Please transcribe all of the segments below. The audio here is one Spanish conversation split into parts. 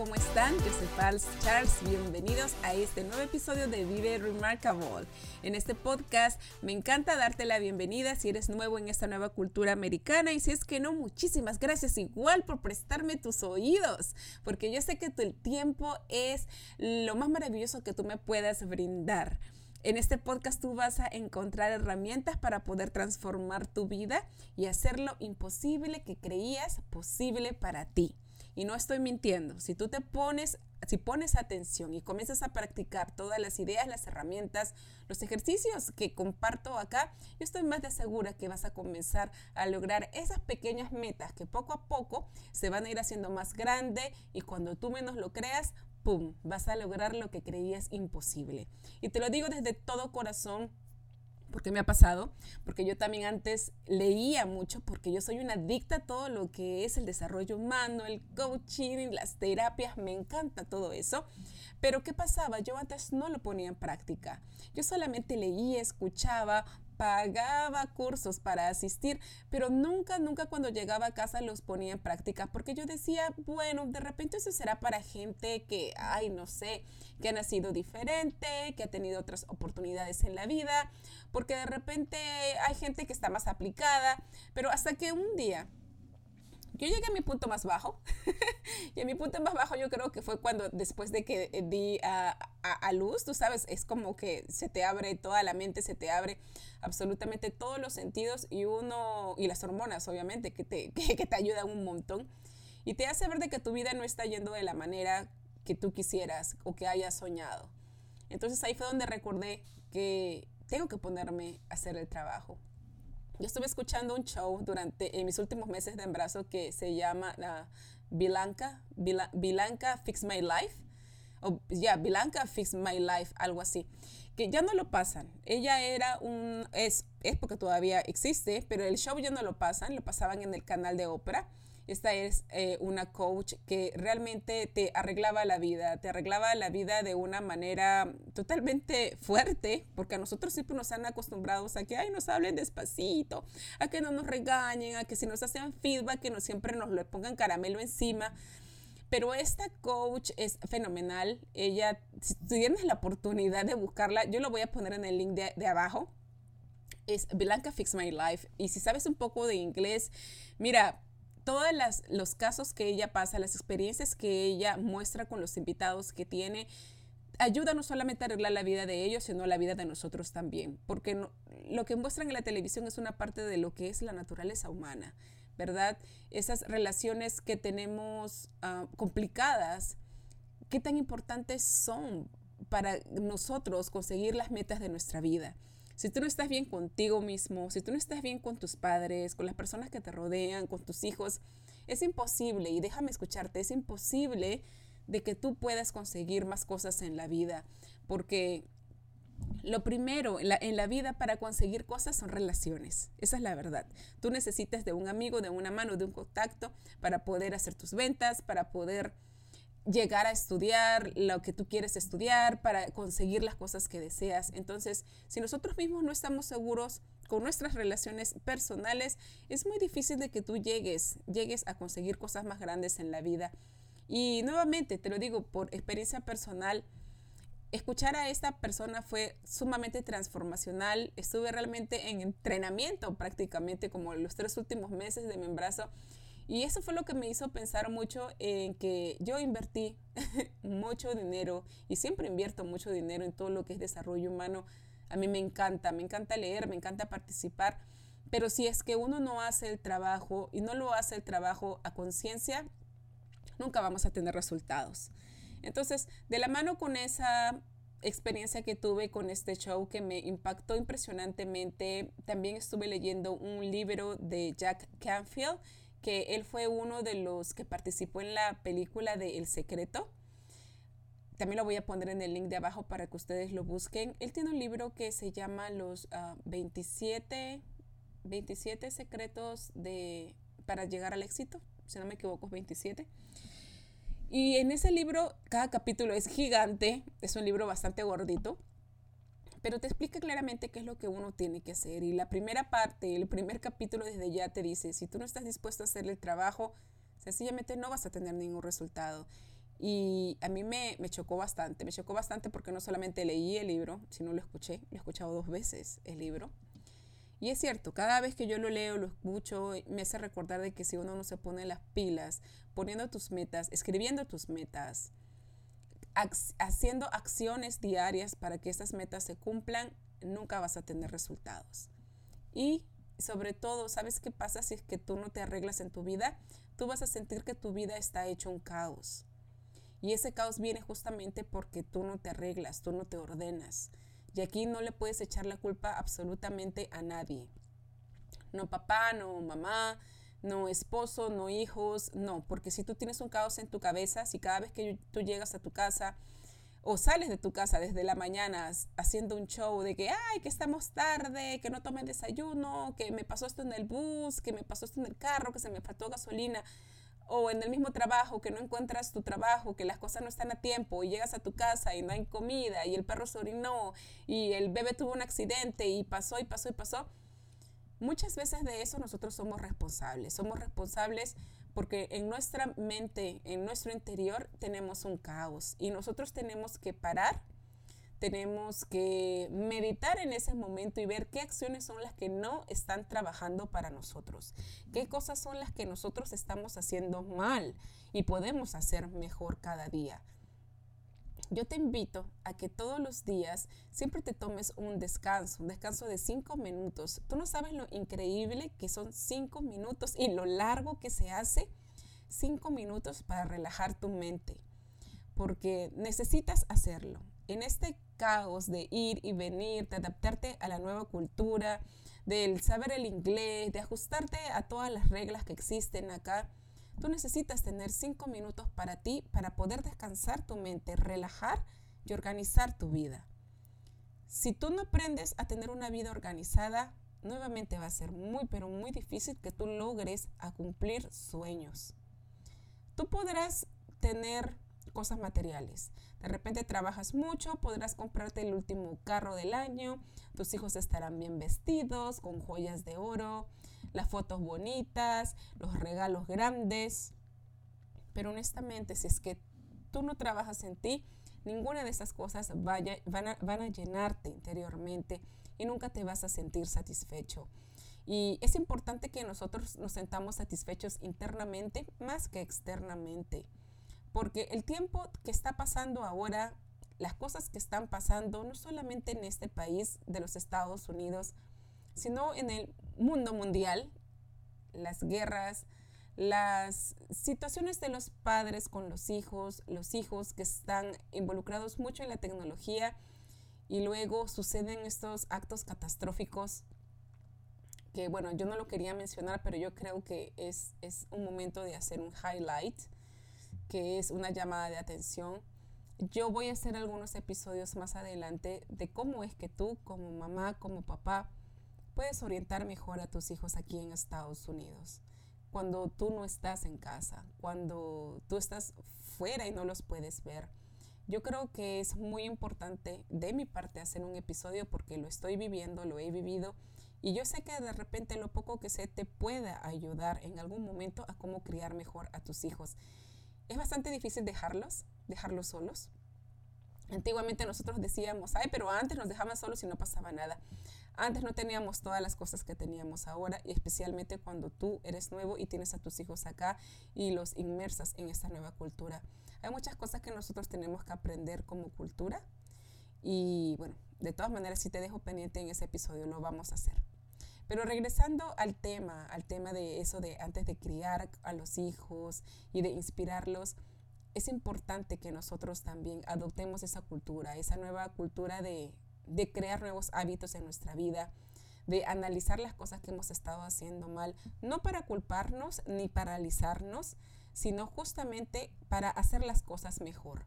¿cómo están? Yo soy Charles, bienvenidos a este nuevo episodio de Vive Remarkable. En este podcast me encanta darte la bienvenida si eres nuevo en esta nueva cultura americana y si es que no, muchísimas gracias igual por prestarme tus oídos, porque yo sé que el tiempo es lo más maravilloso que tú me puedas brindar. En este podcast tú vas a encontrar herramientas para poder transformar tu vida y hacer lo imposible que creías posible para ti. Y no estoy mintiendo. Si tú te pones, si pones atención y comienzas a practicar todas las ideas, las herramientas, los ejercicios que comparto acá, yo estoy más de segura que vas a comenzar a lograr esas pequeñas metas que poco a poco se van a ir haciendo más grande y cuando tú menos lo creas, ¡pum!, vas a lograr lo que creías imposible. Y te lo digo desde todo corazón porque me ha pasado, porque yo también antes leía mucho, porque yo soy una adicta a todo lo que es el desarrollo humano, el coaching, las terapias, me encanta todo eso. Pero ¿qué pasaba? Yo antes no lo ponía en práctica. Yo solamente leía, escuchaba, pagaba cursos para asistir, pero nunca, nunca cuando llegaba a casa los ponía en práctica, porque yo decía, bueno, de repente eso será para gente que, ay, no sé, que ha nacido diferente, que ha tenido otras oportunidades en la vida, porque de repente hay gente que está más aplicada, pero hasta que un día yo llegué a mi punto más bajo. y a mi punto más bajo yo creo que fue cuando después de que eh, di a, a, luz, tú sabes, es como que se te abre toda la mente, se te abre absolutamente todos los sentidos y uno, y las hormonas obviamente, que te, que, que te ayudan un montón. Y te hace ver de que tu vida no está yendo de la manera que tú quisieras o que hayas soñado. Entonces ahí fue donde recordé que tengo que ponerme a hacer el trabajo. Yo estuve escuchando un show durante en mis últimos meses de embarazo que se llama uh, Bilanca, Bilanca Fix My Life, o ya, Bilanca Fix My Life, algo así, que ya no lo pasan. Ella era un, es, es porque todavía existe, pero el show ya no lo pasan, lo pasaban en el canal de ópera esta es eh, una coach que realmente te arreglaba la vida, te arreglaba la vida de una manera totalmente fuerte, porque a nosotros siempre nos han acostumbrado a que ay, nos hablen despacito, a que no nos regañen, a que si nos hacen feedback, que no siempre nos le pongan caramelo encima. Pero esta coach es fenomenal. Ella, si tienes la oportunidad de buscarla, yo lo voy a poner en el link de, de abajo. Es Blanca Fix My Life. Y si sabes un poco de inglés, mira, todos los casos que ella pasa, las experiencias que ella muestra con los invitados que tiene, ayuda no solamente a arreglar la vida de ellos, sino la vida de nosotros también, porque lo que muestran en la televisión es una parte de lo que es la naturaleza humana, ¿verdad? Esas relaciones que tenemos ah, complicadas, ¿qué tan importantes son para nosotros conseguir las metas de nuestra vida? Si tú no estás bien contigo mismo, si tú no estás bien con tus padres, con las personas que te rodean, con tus hijos, es imposible, y déjame escucharte, es imposible de que tú puedas conseguir más cosas en la vida, porque lo primero en la, en la, vida para conseguir cosas son relaciones. Esa es la verdad. Tú necesitas de un amigo, de una mano, de un contacto para poder hacer tus ventas, para poder llegar a estudiar lo que tú quieres estudiar, para conseguir las cosas que deseas. Entonces, si nosotros mismos no estamos seguros con nuestras relaciones personales, es muy difícil de que tú llegues, llegues a conseguir cosas más grandes en la vida. Y nuevamente, te lo digo por experiencia personal, escuchar a esta persona fue sumamente transformacional. Estuve realmente en entrenamiento prácticamente como los tres últimos meses de mi embarazo y eso fue lo que me hizo pensar mucho en que yo invertí mucho dinero y siempre invierto mucho dinero en todo lo que es desarrollo humano. A mí me encanta, me encanta leer, me encanta participar, pero si es que uno no hace el trabajo y no lo hace el trabajo a conciencia, nunca vamos a tener resultados. Entonces, de la mano con esa experiencia que tuve con este show que me impactó impresionantemente, también estuve leyendo un libro de Jack Canfield que él fue uno de los que participó en la película de El Secreto. También lo voy a poner en el link de abajo para que ustedes lo busquen. Él tiene un libro que se llama Los 27, ah, 27 secretos de, para llegar al éxito. Si no me equivoco, es 27. Y en ese libro, cada capítulo es gigante, es un libro bastante gordito, pero te explica claramente qué es lo que uno tiene que hacer. Y la primera parte, el primer capítulo desde ya te dice, si tú no estás dispuesto a hacer el trabajo, sencillamente no vas a tener ningún resultado. Y a mí me, me, chocó bastante, me chocó bastante porque no solamente leí el libro, sino lo escuché, lo he escuchado dos veces el libro. Y es cierto, cada vez que yo lo leo, lo escucho, me hace recordar de que si uno no se pone las pilas, poniendo tus metas, escribiendo tus metas, haciendo acciones diarias para que estas metas se cumplan, nunca vas a tener resultados. Y sobre todo, ¿sabes qué pasa si es que tú no te arreglas en tu vida? Tú vas a sentir que tu vida está hecho un caos. Y ese caos viene justamente porque tú no te arreglas, tú no te ordenas. Y aquí no le puedes echar la culpa absolutamente a nadie. No papá, no mamá, no esposo, no hijos, no, porque si tú tienes un caos en tu cabeza, si cada vez que tú llegas a tu casa o sales de tu casa desde la mañana haciendo un show de que, ay, que estamos tarde, que no tomen desayuno, que me pasó esto en el bus, que me pasó esto en el carro, que se me faltó gasolina, o en el mismo trabajo, que no encuentras tu trabajo, que las cosas no están a tiempo y llegas a tu casa y no hay comida y el perro se orinó y el bebé tuvo un accidente y pasó y pasó y pasó. Muchas veces de eso nosotros somos responsables. Somos responsables porque en nuestra mente, en nuestro interior, tenemos un caos y nosotros tenemos que parar, tenemos que meditar en ese momento y ver qué acciones son las que no están trabajando para nosotros, qué cosas son las que nosotros estamos haciendo mal y podemos hacer mejor cada día. Yo te invito a que todos los días siempre te tomes un descanso, un descanso de cinco minutos. Tú no sabes lo increíble que son cinco minutos y lo largo que se hace cinco minutos para relajar tu mente, porque necesitas hacerlo. En este caos de ir y venir, de adaptarte a la nueva cultura, del saber el inglés, de ajustarte a todas las reglas que existen acá, Tú necesitas tener cinco minutos para ti para poder descansar tu mente, relajar y organizar tu vida. Si tú no aprendes a tener una vida organizada, nuevamente va a ser muy, pero muy difícil que tú logres a cumplir sueños. Tú podrás tener cosas materiales. De repente trabajas mucho, podrás comprarte el último carro del año, tus hijos estarán bien vestidos, con joyas de oro, las fotos bonitas, los regalos grandes. Pero honestamente, si es que tú no trabajas en ti, ninguna de esas cosas vaya, van, a, van a llenarte interiormente y nunca te vas a sentir satisfecho. Y es importante que nosotros nos sentamos satisfechos internamente más que externamente. Porque el tiempo que está pasando ahora, las cosas que están pasando, no solamente en este país de los Estados Unidos, sino en el mundo mundial, las guerras, las situaciones de los padres con los hijos, los hijos que están involucrados mucho en la tecnología y luego suceden estos actos catastróficos que bueno, yo no lo quería mencionar, pero yo creo que es, es un momento de hacer un highlight que es una llamada de atención. Yo voy a hacer algunos episodios más adelante de cómo es que tú como mamá, como papá, puedes orientar mejor a tus hijos aquí en Estados Unidos. Cuando tú no estás en casa, cuando tú estás fuera y no los puedes ver. Yo creo que es muy importante de mi parte hacer un episodio porque lo estoy viviendo, lo he vivido y yo sé que de repente lo poco que sé te pueda ayudar en algún momento a cómo criar mejor a tus hijos es bastante difícil dejarlos, dejarlos solos. Antiguamente nosotros decíamos, ay, pero antes nos dejaban solos y no pasaba nada. Antes no teníamos todas las cosas que teníamos ahora, y especialmente cuando tú eres nuevo y tienes a tus hijos acá y los inmersas en esta nueva cultura. Hay muchas cosas que nosotros tenemos que aprender como cultura y bueno, de todas maneras si te dejo pendiente en ese episodio, lo vamos a hacer. Pero regresando al tema, al tema de eso de antes de criar a los hijos y de inspirarlos, es importante que nosotros también adoptemos esa cultura, esa nueva cultura de, de crear nuevos hábitos en nuestra vida, de analizar las cosas que hemos estado haciendo mal, no para culparnos ni paralizarnos, sino justamente para hacer las cosas mejor.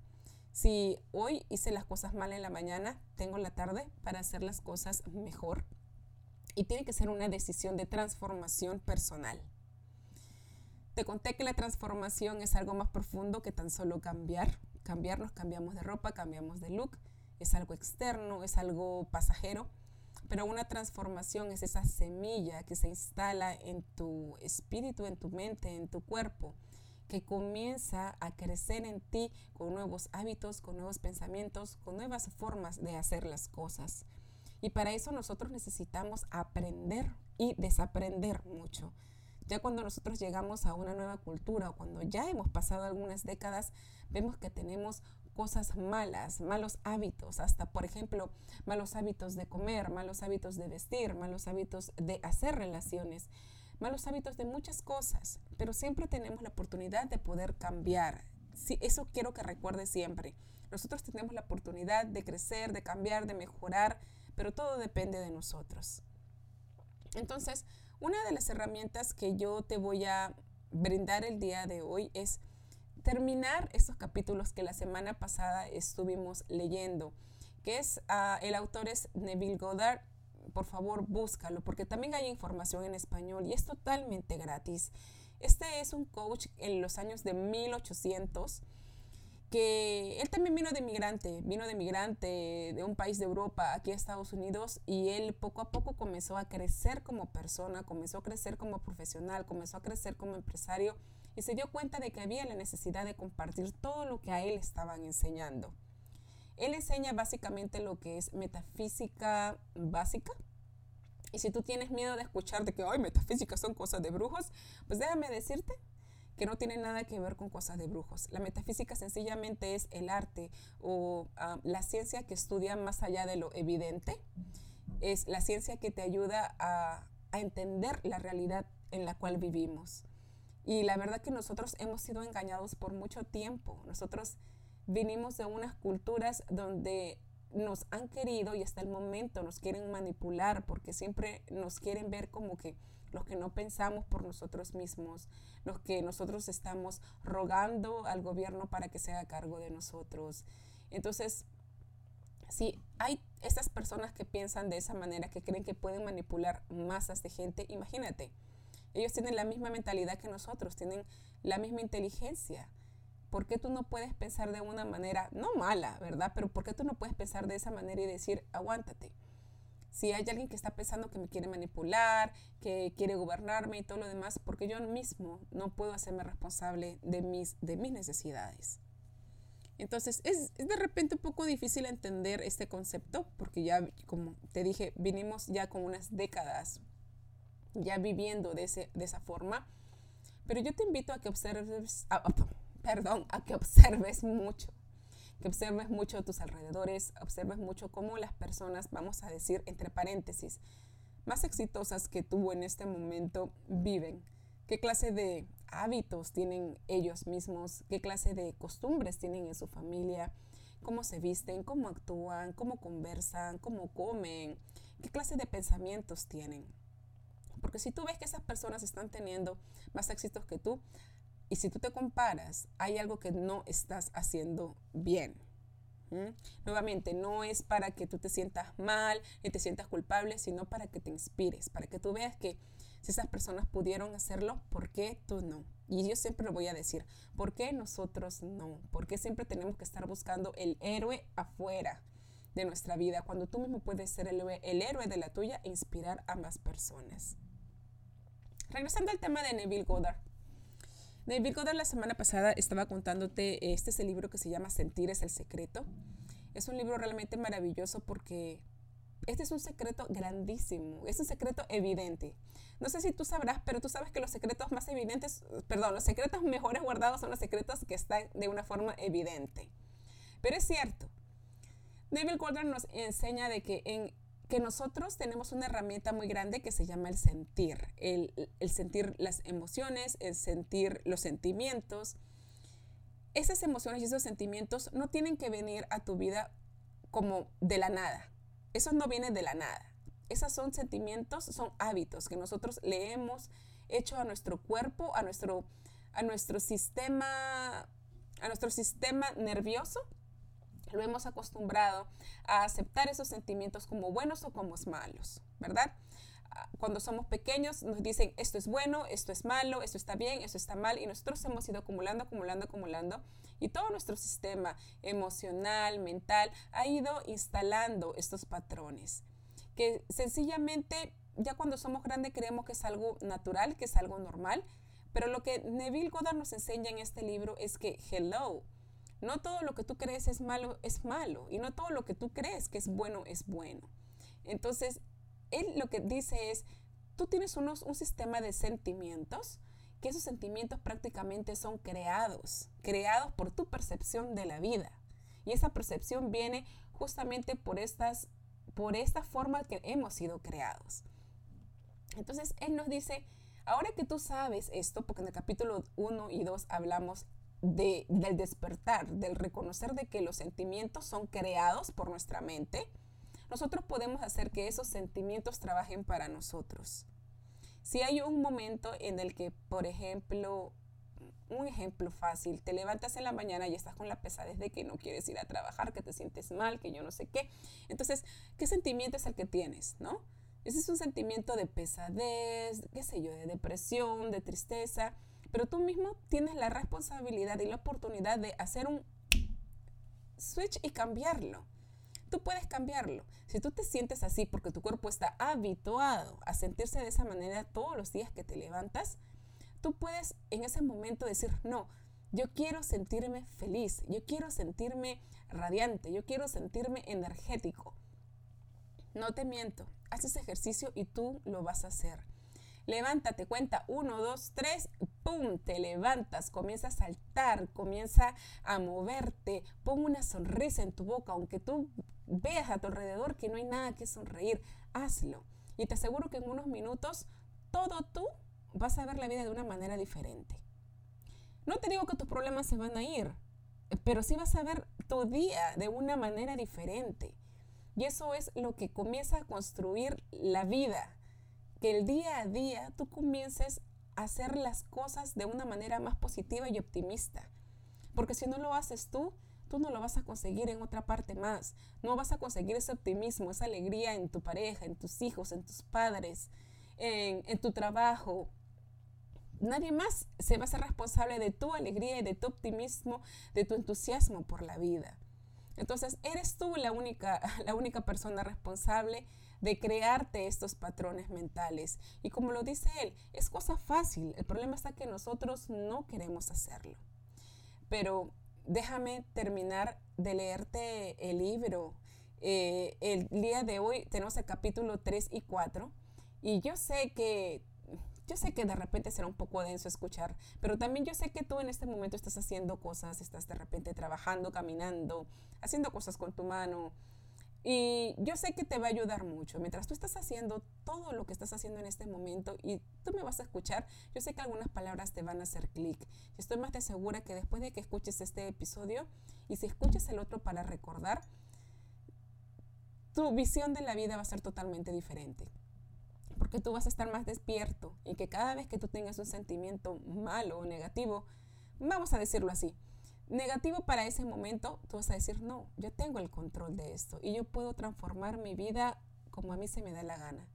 Si hoy hice las cosas mal en la mañana, tengo la tarde para hacer las cosas mejor y tiene que ser una decisión de transformación personal. Te conté que la transformación es algo más profundo que tan solo cambiar. Cambiarnos, cambiamos de ropa, cambiamos de look, es algo externo, es algo pasajero, pero una transformación es esa semilla que se instala en tu espíritu, en tu mente, en tu cuerpo que comienza a crecer en ti con nuevos hábitos, con nuevos pensamientos, con nuevas formas de hacer las cosas. Y para eso nosotros necesitamos aprender y desaprender mucho. Ya cuando nosotros llegamos a una nueva cultura o cuando ya hemos pasado algunas décadas, vemos que tenemos cosas malas, malos hábitos, hasta por ejemplo, malos hábitos de comer, malos hábitos de vestir, malos hábitos de hacer relaciones, malos hábitos de muchas cosas, pero siempre tenemos la oportunidad de poder cambiar. Eso quiero que recuerde siempre. Nosotros tenemos la oportunidad de crecer, de cambiar, de mejorar, pero todo depende de nosotros. Entonces, una de las herramientas que yo te voy a brindar el día de hoy es terminar estos capítulos que la semana pasada estuvimos leyendo, que es, uh, el autor es Neville Goddard, por favor búscalo, porque también hay información en español y es totalmente gratis. Este es un coach en los años de 1800 que él también vino de migrante, vino de migrante de un país de Europa aquí a Estados Unidos y él poco a poco comenzó a crecer como persona, comenzó a crecer como profesional, comenzó a crecer como empresario y se dio cuenta de que había la necesidad de compartir todo lo que a él estaban enseñando. Él enseña básicamente lo que es metafísica básica. Y si tú tienes miedo de escuchar de que, ay, metafísica son cosas de brujos, pues déjame decirte que no tiene nada que ver con cosas de brujos. La metafísica sencillamente es el arte o ah, la ciencia que estudia más allá de lo evidente. Es la ciencia que te ayuda a, a entender la realidad en la cual vivimos. Y la verdad que nosotros hemos sido engañados por mucho tiempo. Nosotros vinimos de unas culturas donde nos han querido y hasta el momento nos quieren manipular porque siempre nos quieren ver como que los que no pensamos por nosotros mismos, los que nosotros estamos rogando al gobierno para que se haga cargo de nosotros. Entonces, si hay estas personas que piensan de esa manera, que creen que pueden manipular masas de gente, imagínate, ellos tienen la misma mentalidad que nosotros, tienen la misma inteligencia. ¿Por qué tú no puedes pensar de una manera, no mala, ¿verdad? Pero ¿por qué tú no puedes pensar de esa manera y decir, aguántate? Si hay alguien que está pensando que me quiere manipular, que quiere gobernarme y todo lo demás, porque yo mismo no puedo hacerme responsable de mis, de mis necesidades. Entonces es, de repente un poco difícil entender este concepto porque ya, como te dije, vinimos ya con unas décadas ya viviendo de, ese, de esa forma. Pero yo te invito a que observes, perdón, a que observes mucho que observes mucho tus alrededores, observes mucho cómo las personas, vamos a decir, entre paréntesis, más exitosas que tú en este momento viven. ¿Qué clase de hábitos tienen ellos mismos? ¿Qué clase de costumbres tienen en su familia? ¿Cómo se visten? ¿Cómo actúan? ¿Cómo conversan? ¿Cómo comen? ¿Qué clase de pensamientos tienen? Porque si tú ves que esas personas están teniendo más éxitos que tú, y si tú te comparas, hay algo que no estás haciendo bien. Nuevamente, no es para que tú te sientas mal ni te sientas culpable, sino para que te inspires, para que tú veas que si esas personas pudieron hacerlo, ¿por qué tú no? Y yo siempre lo voy a decir, ¿por qué nosotros no? ¿Por qué siempre tenemos que estar buscando el héroe afuera de nuestra vida cuando tú mismo puedes ser el, el héroe de la tuya e inspirar a más personas? Regresando al tema de Neville Goddard. David Goddard la semana pasada estaba contándote, este es el libro que se llama Sentir es el secreto. Es un libro realmente maravilloso porque este es un secreto grandísimo, es un secreto evidente. No sé si tú sabrás, pero tú sabes que los secretos más evidentes, perdón, los secretos mejores guardados son los secretos que están de una forma evidente. Pero es cierto, David Goddard nos enseña de que en que nosotros tenemos una herramienta muy grande que se llama el sentir, el, sentir las emociones, el sentir los sentimientos. Esas emociones y esos sentimientos no tienen que venir a tu vida como de la nada. Eso no viene de la nada. Esos son sentimientos, son hábitos que nosotros le hemos hecho a nuestro cuerpo, a nuestro, a nuestro sistema, a nuestro sistema nervioso lo hemos acostumbrado a aceptar esos sentimientos como buenos o como malos, ¿verdad? Ah, cuando somos pequeños nos dicen esto es bueno, esto es malo, esto está bien, esto está mal y nosotros hemos ido acumulando, acumulando, acumulando y todo nuestro sistema emocional, mental ha ido instalando estos patrones que sencillamente ya cuando somos grandes creemos que es algo natural, que es algo normal, Pero lo que Neville Goddard nos enseña en este libro es que, hello, no todo lo que tú crees es malo es malo y no todo lo que tú crees que es bueno es bueno. Entonces, él lo que dice es, tú tienes unos, un sistema de sentimientos, que esos sentimientos prácticamente son creados, creados por tu percepción de la vida. Y esa percepción viene justamente por, estas, por esta forma que hemos sido creados. Entonces, él nos dice, ahora que tú sabes esto, porque en el capítulo 1 y 2 hablamos de, del despertar, del reconocer de que los sentimientos son creados por nuestra mente, nosotros podemos hacer que esos sentimientos trabajen para nosotros. Si hay un momento en el que, por ejemplo, un ejemplo fácil, te levantas en la mañana y estás con la pesadez de que no quieres ir a trabajar, que te sientes mal, que yo no sé qué. Entonces, ¿qué sentimiento es el que tienes, no? Ese es un sentimiento de pesadez, qué sé yo, de depresión, de tristeza, pero tú mismo tienes la responsabilidad y la oportunidad de hacer un switch y cambiarlo. Tú puedes cambiarlo. Si tú te sientes así porque tu cuerpo está habituado a sentirse de esa manera todos los días que te levantas, tú puedes en ese momento decir, no, yo quiero sentirme feliz, yo quiero sentirme radiante, yo quiero sentirme energético. No te miento, haz ese ejercicio y tú lo vas a hacer. Levántate, cuenta, uno, dos, tres, ¡pum! Te levantas, comienza a saltar, comienza a moverte, pon una sonrisa en tu boca, aunque tú veas a tu alrededor que no hay nada que sonreír, hazlo. Y te aseguro que en unos minutos todo tú vas a ver la vida de una manera diferente. No te digo que tus problemas se van a ir, pero sí vas a ver tu día de una manera diferente. Y eso es lo que comienza a construir la vida. Que el día a día tú comiences hacer las cosas de una manera más positiva y optimista. Porque si no lo haces tú, tú no lo vas a conseguir en otra parte más. No vas a conseguir ese optimismo, esa alegría en tu pareja, en tus hijos, en tus padres, en, tu trabajo, nadie más se va a ser responsable de tu alegría y de tu optimismo, de tu entusiasmo por la vida. Entonces, eres tú la única, la única persona responsable de crearte estos patrones mentales. Y como lo dice él, es cosa fácil. El problema está que nosotros no queremos hacerlo. Pero déjame terminar de leerte el libro. Eh, el día de hoy tenemos el capítulo 3 y 4. Y yo sé que yo sé que de repente será un poco denso escuchar, pero también yo sé que tú en este momento estás haciendo cosas, estás de repente trabajando, caminando, haciendo cosas con tu mano. Y yo sé que te va a ayudar mucho. Mientras tú estás haciendo todo lo que estás haciendo en este momento y tú me vas a escuchar, yo sé que algunas palabras te van a hacer clic. Estoy más de segura que después de que escuches este episodio y si escuches el otro para recordar, tu visión de la vida va a ser totalmente diferente porque tú vas a estar más despierto y que cada vez que tú tengas un sentimiento malo o negativo, vamos a decirlo así, negativo para ese momento, tú vas a decir, no, yo tengo el control de esto y yo puedo transformar mi vida como a mí se me da la gana.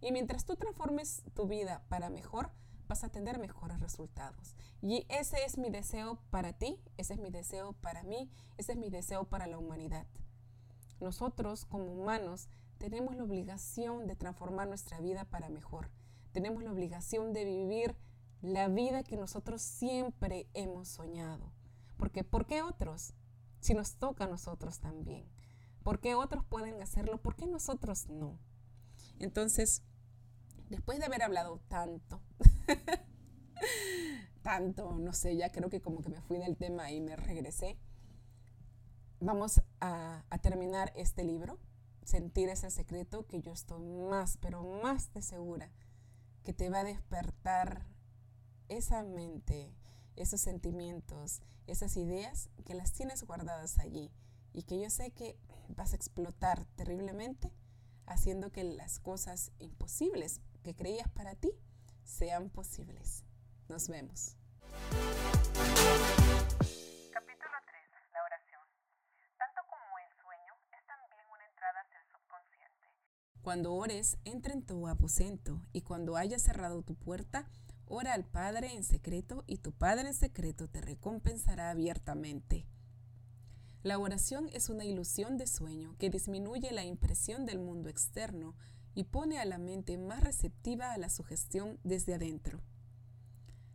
Y mientras tú transformes tu vida para mejor, vas a tener mejores resultados. Y ese es mi deseo para ti, ese es mi deseo para mí, ese es mi deseo para la humanidad. Nosotros como humanos tenemos la obligación de transformar nuestra vida para mejor. Tenemos la obligación de vivir la vida que nosotros siempre hemos soñado. Porque ¿por qué otros? Si nos toca a nosotros también. ¿Por qué otros pueden hacerlo? ¿Por qué nosotros no? Entonces, después de haber hablado tanto, tanto, no sé, ya creo que como que me fui del tema y me regresé, vamos a, a terminar este libro sentir ese secreto que yo estoy más, pero más de segura que te va a despertar esa mente, esos sentimientos, esas ideas que las tienes guardadas allí y que yo sé que vas a explotar terriblemente haciendo que las cosas imposibles que creías para ti sean posibles. Nos vemos. Cuando ores, entra en tu aposento, y cuando hayas cerrado tu puerta, ora al Padre en secreto, y tu Padre en secreto te recompensará abiertamente. La oración es una ilusión de sueño que disminuye la impresión del mundo externo y pone a la mente más receptiva a la sugestión desde adentro.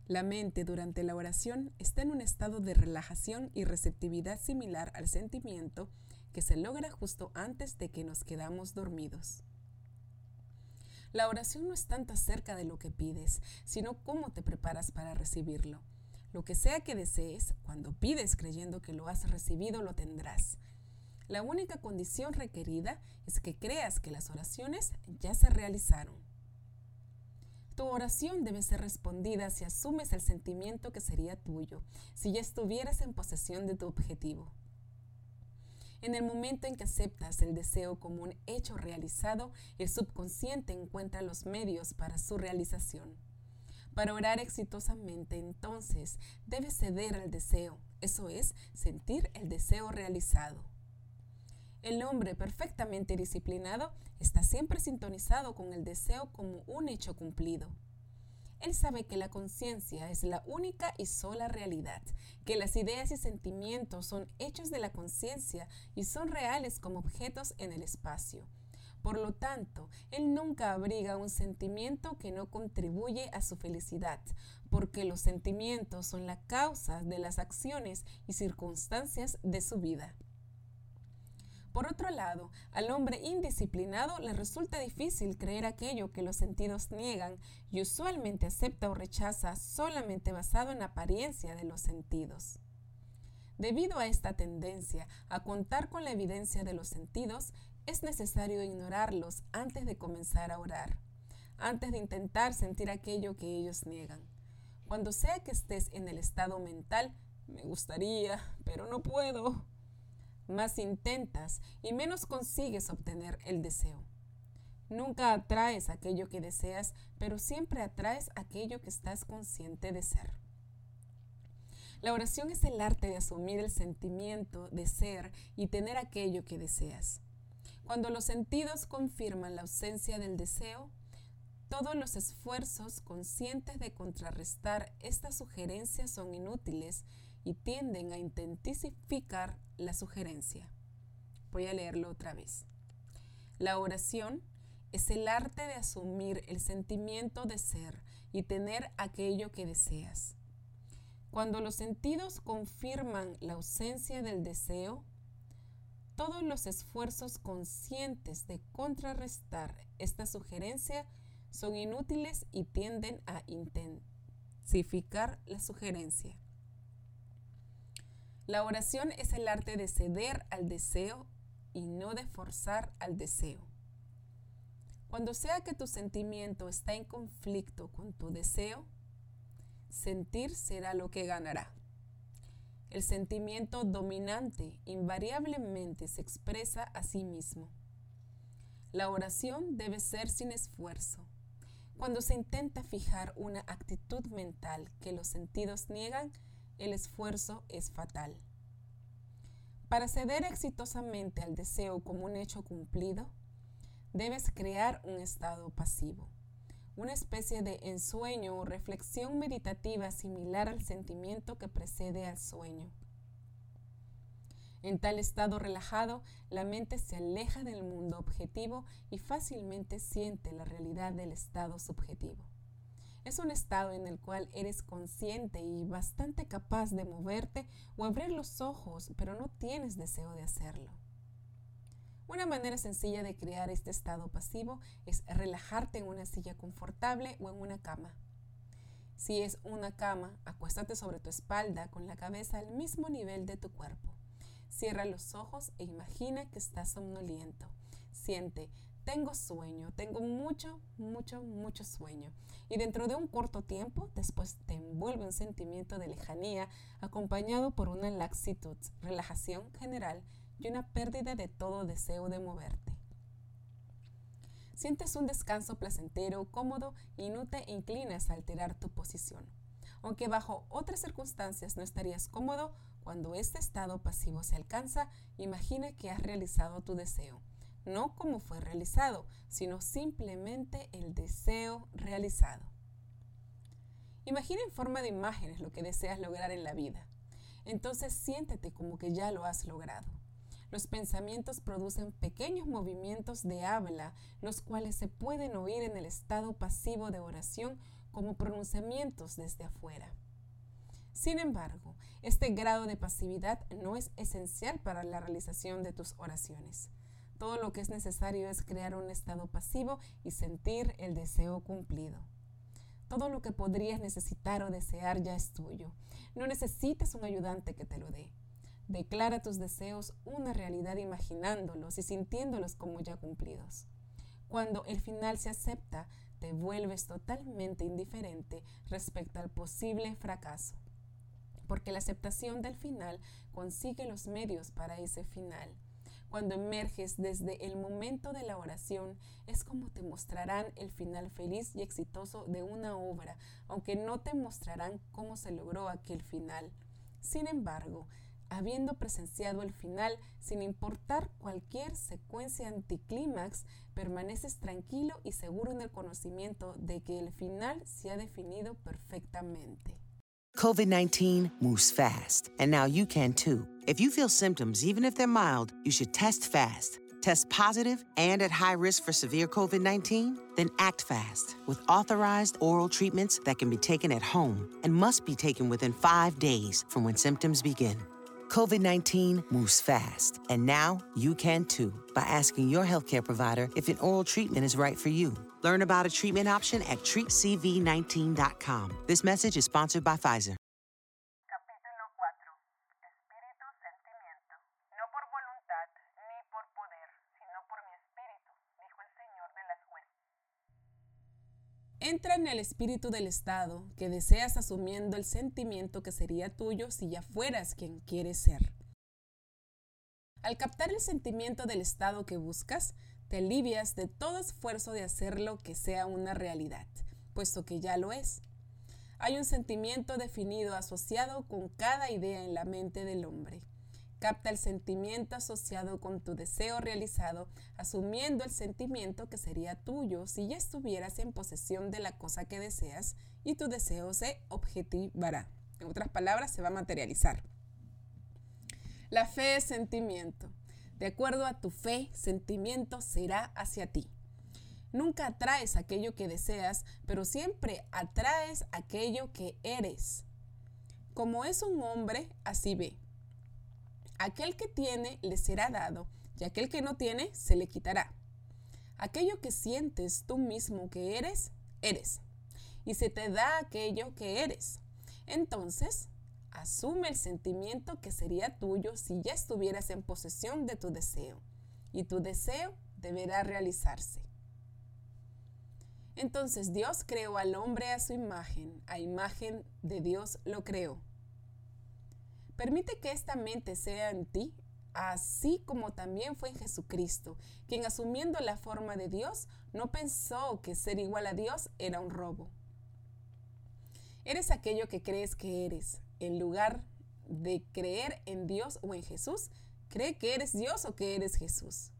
La mente durante la oración está en un estado de relajación y receptividad similar al sentimiento que se logra justo antes de que nos quedamos dormidos. La oración no es tanto acerca de lo que pides, sino cómo te preparas para recibirlo. Lo que sea que desees, cuando pides creyendo que lo has recibido, lo tendrás. La única condición requerida es que creas que las oraciones ya se realizaron. Tu oración debe ser respondida si asumes el sentimiento que sería tuyo, si ya estuvieras en posesión de tu objetivo. En el momento en que aceptas el deseo como un hecho realizado, el subconsciente encuentra los medios para su realización. Para orar exitosamente, entonces, debes ceder al deseo, eso es, sentir el deseo realizado. El hombre perfectamente disciplinado está siempre sintonizado con el deseo como un hecho cumplido. Él sabe que la conciencia es la única y sola realidad, que las ideas y sentimientos son hechos de la conciencia y son reales como objetos en el espacio. Por lo tanto, él nunca abriga un sentimiento que no contribuye a su felicidad, porque los sentimientos son la causa de las acciones y circunstancias de su vida. Por otro lado, al hombre indisciplinado le resulta difícil creer aquello que los sentidos niegan y usualmente acepta o rechaza solamente basado en apariencia de los sentidos. Debido a esta tendencia a contar con la evidencia de los sentidos, es necesario ignorarlos antes de comenzar a orar, antes de intentar sentir aquello que ellos niegan. Cuando sea que estés en el estado mental, me gustaría, pero no puedo, más intentas y menos consigues obtener el deseo. Nunca atraes aquello que deseas, pero siempre atraes aquello que estás consciente de ser. La oración es el arte de asumir el sentimiento de ser y tener aquello que deseas. Cuando los sentidos confirman la ausencia del deseo, todos los esfuerzos conscientes de contrarrestar estas sugerencias son inútiles y tienden a intensificar la sugerencia. Voy a leerlo otra vez. La oración es el arte de asumir el sentimiento de ser y tener aquello que deseas. Cuando los sentidos confirman la ausencia del deseo, todos los esfuerzos conscientes de contrarrestar esta sugerencia son inútiles y tienden a intensificar la sugerencia. La oración es el arte de ceder al deseo y no de forzar al deseo. Cuando sea que tu sentimiento está en conflicto con tu deseo, sentir será lo que ganará. El sentimiento dominante invariablemente se expresa a sí mismo. La oración debe ser sin esfuerzo. Cuando se intenta fijar una actitud mental que los sentidos niegan, el esfuerzo es fatal. Para ceder exitosamente al deseo como un hecho cumplido, debes crear un estado pasivo, una especie de ensueño o reflexión meditativa similar al sentimiento que precede al sueño. En tal estado relajado, la mente se aleja del mundo objetivo y fácilmente siente la realidad del estado subjetivo. Es un estado en el cual eres consciente y bastante capaz de moverte o abrir los ojos, pero no tienes deseo de hacerlo. Una manera sencilla de crear este estado pasivo es relajarte en una silla confortable o en una cama. Si es una cama, acuéstate sobre tu espalda con la cabeza al mismo nivel de tu cuerpo. Cierra los ojos e imagina que estás somnoliento. Siente tengo sueño, tengo mucho, mucho, mucho sueño. Y dentro de un corto tiempo, después te envuelve un sentimiento de lejanía acompañado por una laxitud, relajación general y una pérdida de todo deseo de moverte. Sientes un descanso placentero, cómodo y no te inclinas a alterar tu posición. Aunque bajo otras circunstancias no estarías cómodo, cuando este estado pasivo se alcanza, imagina que has realizado tu deseo no como fue realizado, sino simplemente el deseo realizado. Imagina en forma de imágenes lo que deseas lograr en la vida. Entonces siéntete como que ya lo has logrado. Los pensamientos producen pequeños movimientos de habla, los cuales se pueden oír en el estado pasivo de oración como pronunciamientos desde afuera. Sin embargo, este grado de pasividad no es esencial para la realización de tus oraciones. Todo lo que es necesario es crear un estado pasivo y sentir el deseo cumplido. Todo lo que podrías necesitar o desear ya es tuyo. No necesitas un ayudante que te lo dé. Declara tus deseos una realidad imaginándolos y sintiéndolos como ya cumplidos. Cuando el final se acepta, te vuelves totalmente indiferente respecto al posible fracaso, porque la aceptación del final consigue los medios para ese final. Cuando emerges desde el momento de la oración, es como te mostrarán el final feliz y exitoso de una obra, aunque no te mostrarán cómo se logró aquel final. Sin embargo, habiendo presenciado el final, sin importar cualquier secuencia anticlímax, permaneces tranquilo y seguro en el conocimiento de que el final se ha definido perfectamente. COVID 19 moves fast, and now you can too. If you feel symptoms, even if they're mild, you should test fast. Test positive and at high risk for severe COVID 19? Then act fast with authorized oral treatments that can be taken at home and must be taken within five days from when symptoms begin. COVID 19 moves fast, and now you can too by asking your healthcare provider if an oral treatment is right for you. Learn about a treatment option at treatcv19.com. This message is sponsored by Pfizer. Capítulo 4. Espíritu sentimiento. No por voluntad ni por poder, sino por mi espíritu, dijo el Señor de las huestes. Entra en el espíritu del Estado que deseas asumiendo el sentimiento que sería tuyo si ya fueras quien quieres ser. Al captar el sentimiento del Estado que buscas, alivias de todo esfuerzo de hacerlo que sea una realidad, puesto que ya lo es. Hay un sentimiento definido asociado con cada idea en la mente del hombre. Capta el sentimiento asociado con tu deseo realizado, asumiendo el sentimiento que sería tuyo si ya estuvieras en posesión de la cosa que deseas y tu deseo se objetivará. En otras palabras, se va a materializar. La fe es sentimiento. De acuerdo a tu fe, sentimiento será hacia ti. Nunca atraes aquello que deseas, pero siempre atraes aquello que eres. Como es un hombre, así ve. Aquel que tiene le será dado, y aquel que no tiene se le quitará. Aquello que sientes tú mismo que eres, eres. Y se te da aquello que eres. Entonces, asume el sentimiento que sería tuyo si ya estuvieras en posesión de tu deseo. Y tu deseo deberá realizarse. Entonces Dios creó al hombre a su imagen, a imagen de Dios lo creó. Permite que esta mente sea en ti, así como también fue en Jesucristo, quien asumiendo la forma de Dios, no pensó que ser igual a Dios era un robo. Eres aquello que crees que eres. En lugar de creer en Dios o en Jesús, cree que eres Dios o que eres Jesús.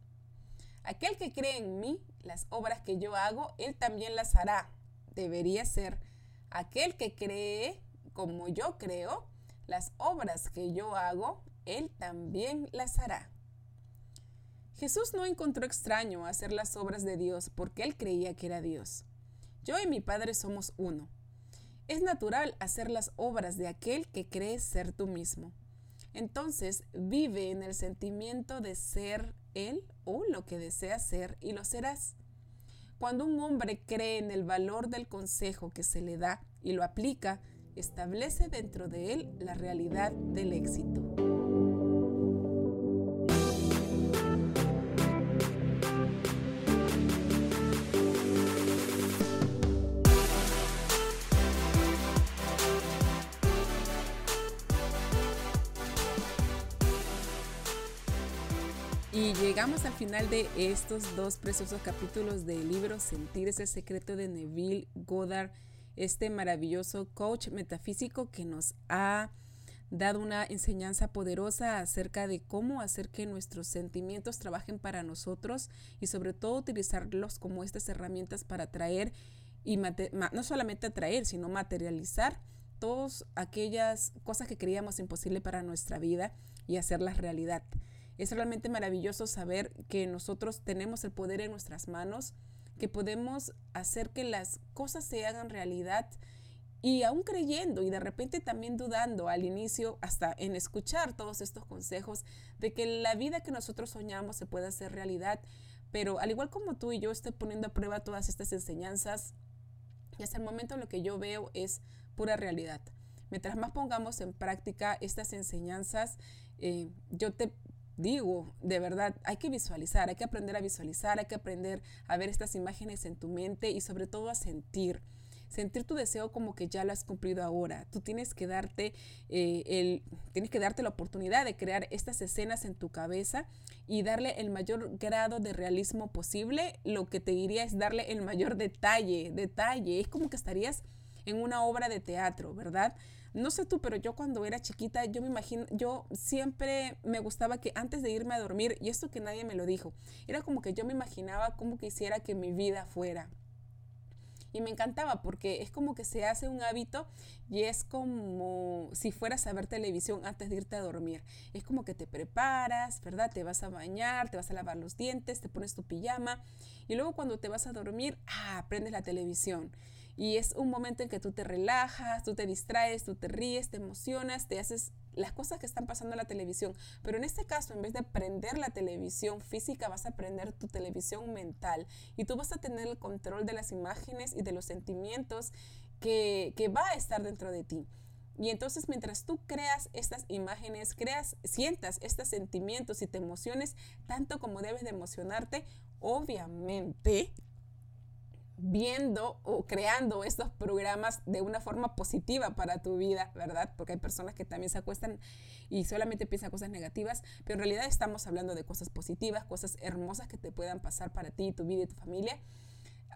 Aquel que cree en mí, las obras que yo hago, él también las hará. Debería ser. Aquel que cree como yo creo, las obras que yo hago, Él también las hará. Jesús no encontró extraño hacer las obras de Dios porque Él creía que era Dios. Yo y mi Padre somos uno. Es natural hacer las obras de aquel que cree ser tú mismo. Entonces vive en el sentimiento de ser Él o lo que deseas ser y lo serás. Cuando un hombre cree en el valor del consejo que se le da y lo aplica, establece dentro de él la realidad del éxito. Llegamos al final de estos dos preciosos capítulos del libro Sentir ese secreto de Neville Goddard este maravilloso coach metafísico que nos ha dado una enseñanza poderosa acerca de cómo hacer que nuestros sentimientos trabajen para nosotros y sobre todo utilizarlos como estas herramientas para atraer y no solamente atraer, sino materializar todas aquellas cosas que creíamos imposible para nuestra vida y hacerlas realidad. Es realmente maravilloso saber que nosotros tenemos el poder en nuestras manos que podemos hacer que las cosas se hagan realidad y aún creyendo y de repente también dudando al inicio, hasta en escuchar todos estos consejos de que la vida que nosotros soñamos se puede hacer realidad. Pero al igual como tú y yo estoy poniendo a prueba todas estas enseñanzas, y hasta el momento lo que yo veo es pura realidad. Mientras más pongamos en práctica estas enseñanzas, eh, yo te digo, de verdad, hay que visualizar, hay que aprender a visualizar, hay que aprender a ver estas imágenes en tu mente y sobre todo a sentir sentir tu deseo como que ya lo has cumplido ahora. Tú tienes que darte eh, el, tienes que darte la oportunidad de crear estas escenas en tu cabeza y darle el mayor grado de realismo posible. Lo que te diría es darle el mayor detalle, detalle. Es como que estarías en una obra de teatro, ¿verdad? No sé tú, pero yo cuando era chiquita, yo me imagino, yo siempre me gustaba que antes de irme a dormir, y esto que nadie me lo dijo, era como que yo me imaginaba cómo quisiera que mi vida fuera. Y me encantaba porque es como que se hace un hábito y es como si fueras a ver televisión antes de irte a dormir. Es como que te preparas, ¿verdad? Te vas a bañar, te vas a lavar los dientes, te pones tu pijama y luego cuando te vas a dormir, ah, prendes la televisión. Y es un momento en que tú te relajas, tú te distraes, tú te ríes, te emocionas, te haces las cosas que están pasando en la televisión. Pero en este caso, en vez de prender la televisión física, vas a prender tu televisión mental y tú vas a tener el control de las imágenes y de los sentimientos que, que va a estar dentro de ti. Y entonces mientras tú creas estas imágenes, creas, sientas estos sentimientos y te emociones tanto como debes de emocionarte, obviamente viendo o creando estos programas de una forma positiva para tu vida, ¿verdad? Porque hay personas que también se acuestan y solamente piensan cosas negativas, pero en realidad estamos hablando de cosas positivas, cosas hermosas que te puedan pasar para ti, tu vida y tu familia.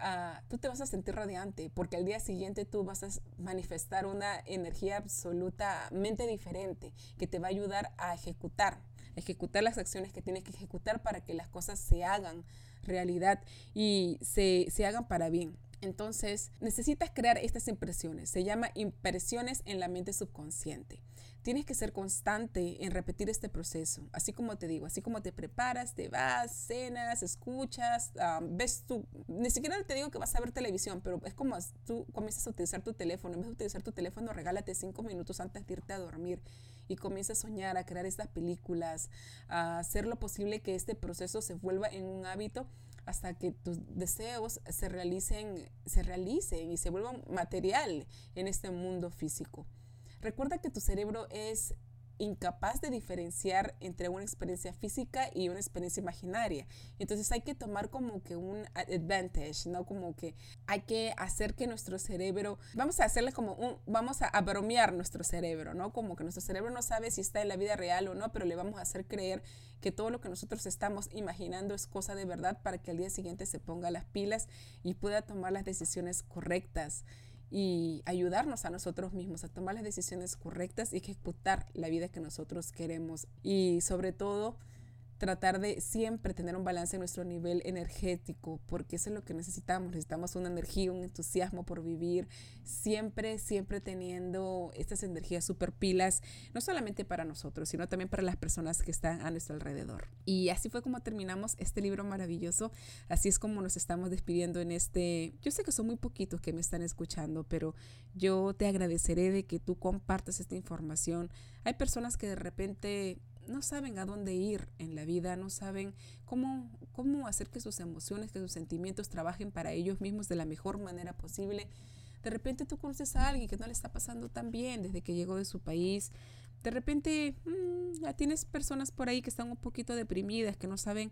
Ah, tú te vas a sentir radiante porque al día siguiente tú vas a manifestar una energía absolutamente diferente que te va a ayudar a ejecutar, ejecutar las acciones que tienes que ejecutar para que las cosas se hagan realidad y se, se hagan para bien. Entonces, necesitas crear estas impresiones. Se llama impresiones en la mente subconsciente. Tienes que ser constante en repetir este proceso. Así como te digo, así como te preparas, te vas, cenas, escuchas, ves tú. Ni siquiera te digo que vas a ver televisión, pero es como tú comienzas a utilizar tu teléfono. En vez de utilizar tu teléfono, regálate cinco minutos antes de irte a dormir y comienza a soñar, a crear estas películas, a hacer lo posible que este proceso se vuelva en un hábito hasta que tus deseos se realicen, se realicen y se vuelvan material en este mundo físico. Recuerda que tu cerebro es incapaz de diferenciar entre una experiencia física y una experiencia imaginaria. Entonces hay que tomar como que un advantage, ¿no? Como que hay que hacer que nuestro cerebro, vamos a hacerle como un, vamos a, a bromear nuestro cerebro, ¿no? Como que nuestro cerebro no sabe si está en la vida real o no, pero le vamos a hacer creer que todo lo que nosotros estamos imaginando es cosa de verdad para que al día siguiente se ponga las pilas y pueda tomar las decisiones correctas y ayudarnos a nosotros mismos a tomar las decisiones correctas y ejecutar la vida que nosotros queremos. Y sobre todo, tratar de siempre tener un balance en nuestro nivel energético, porque eso es lo que necesitamos. Necesitamos una energía, un entusiasmo por vivir, siempre, siempre teniendo estas energías super pilas, no solamente para nosotros, sino también para las personas que están a nuestro alrededor. Y así fue como terminamos este libro maravilloso. Así es como nos estamos despidiendo en este. Yo sé que son muy poquitos que me están escuchando, pero yo te agradeceré de que tú compartas esta información. Hay personas que de repente no saben a dónde ir en la vida, no saben cómo, cómo hacer que sus emociones, que sus sentimientos trabajen para ellos mismos de la mejor manera posible. De repente tú conoces a alguien que no le está pasando tan bien desde que llegó de su país. De repente mm, ya tienes personas por ahí que están un poquito deprimidas, que no saben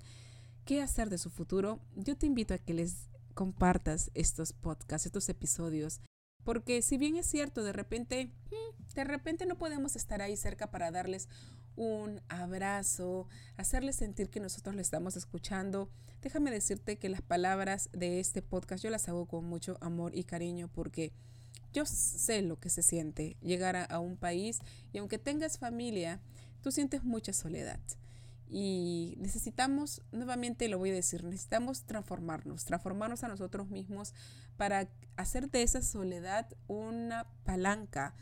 qué hacer de su futuro. Yo te invito a que les compartas estos podcasts, estos episodios, porque si bien es cierto, de repente, mm, de repente no podemos estar ahí cerca para darles un abrazo, hacerles sentir que nosotros le estamos escuchando. Déjame decirte que las palabras de este podcast yo las hago con mucho amor y cariño porque yo sé lo que se siente llegar a, un país y aunque tengas familia, tú sientes mucha soledad. Y necesitamos, nuevamente lo voy a decir, necesitamos transformarnos, transformarnos a nosotros mismos para hacer de esa soledad una palanca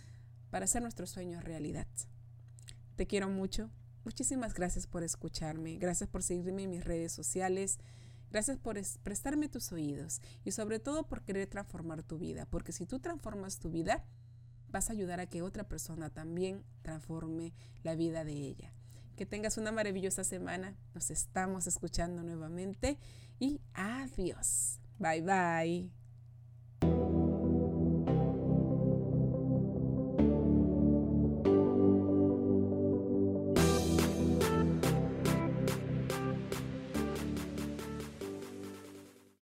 para hacer nuestros sueños realidad. Te quiero mucho. Muchísimas gracias por escucharme. Gracias por seguirme en mis redes sociales. Gracias por prestarme tus oídos y sobre todo por querer transformar tu vida, porque si tú transformas tu vida, vas a ayudar a que otra persona también transforme la vida de ella. Que tengas una maravillosa semana. Nos estamos escuchando nuevamente y adiós. Bye bye.